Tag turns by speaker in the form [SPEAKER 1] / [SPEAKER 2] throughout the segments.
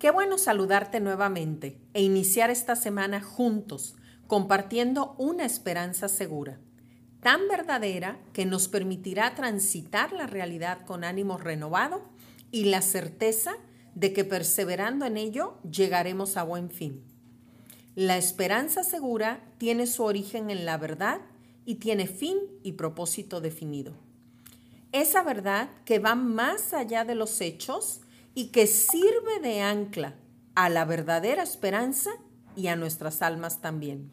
[SPEAKER 1] Qué bueno saludarte nuevamente e iniciar esta semana juntos, compartiendo una esperanza segura, tan verdadera que nos permitirá transitar la realidad con ánimo renovado y la certeza de que perseverando en ello llegaremos a buen fin. La esperanza segura tiene su origen en la verdad y tiene fin y propósito definido. Esa verdad que va más allá de los hechos y que sirve de ancla a la verdadera esperanza y a nuestras almas también,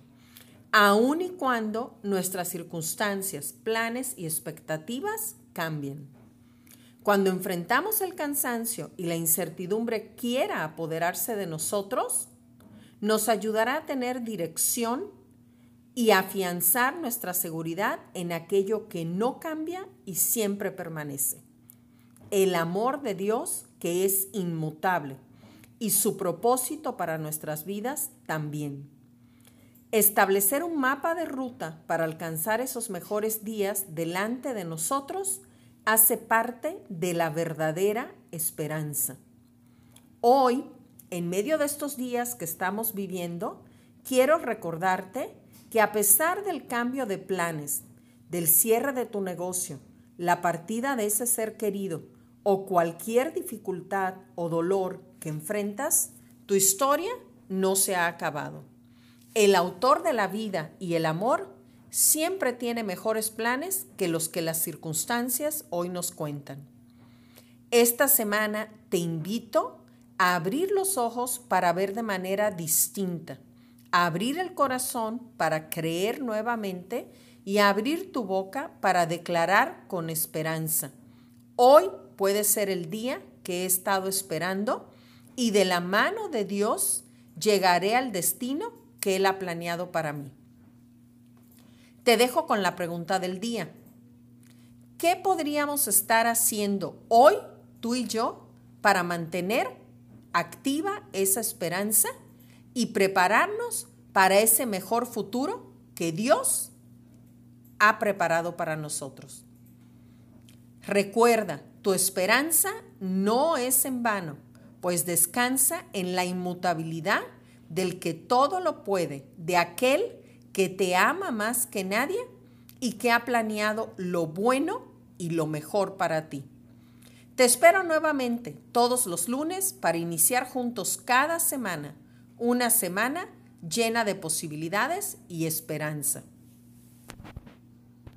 [SPEAKER 1] aun y cuando nuestras circunstancias, planes y expectativas cambien. Cuando enfrentamos el cansancio y la incertidumbre quiera apoderarse de nosotros, nos ayudará a tener dirección y afianzar nuestra seguridad en aquello que no cambia y siempre permanece. El amor de Dios que es inmutable y su propósito para nuestras vidas también. Establecer un mapa de ruta para alcanzar esos mejores días delante de nosotros hace parte de la verdadera esperanza. Hoy, en medio de estos días que estamos viviendo, quiero recordarte que a pesar del cambio de planes, del cierre de tu negocio, la partida de ese ser querido, o cualquier dificultad o dolor que enfrentas, tu historia no se ha acabado. El autor de la vida y el amor siempre tiene mejores planes que los que las circunstancias hoy nos cuentan. Esta semana te invito a abrir los ojos para ver de manera distinta, a abrir el corazón para creer nuevamente y a abrir tu boca para declarar con esperanza. Hoy puede ser el día que he estado esperando y de la mano de Dios llegaré al destino que Él ha planeado para mí. Te dejo con la pregunta del día. ¿Qué podríamos estar haciendo hoy, tú y yo, para mantener activa esa esperanza y prepararnos para ese mejor futuro que Dios ha preparado para nosotros? Recuerda, tu esperanza no es en vano, pues descansa en la inmutabilidad del que todo lo puede, de aquel que te ama más que nadie y que ha planeado lo bueno y lo mejor para ti. Te espero nuevamente todos los lunes para iniciar juntos cada semana, una semana llena de posibilidades y esperanza.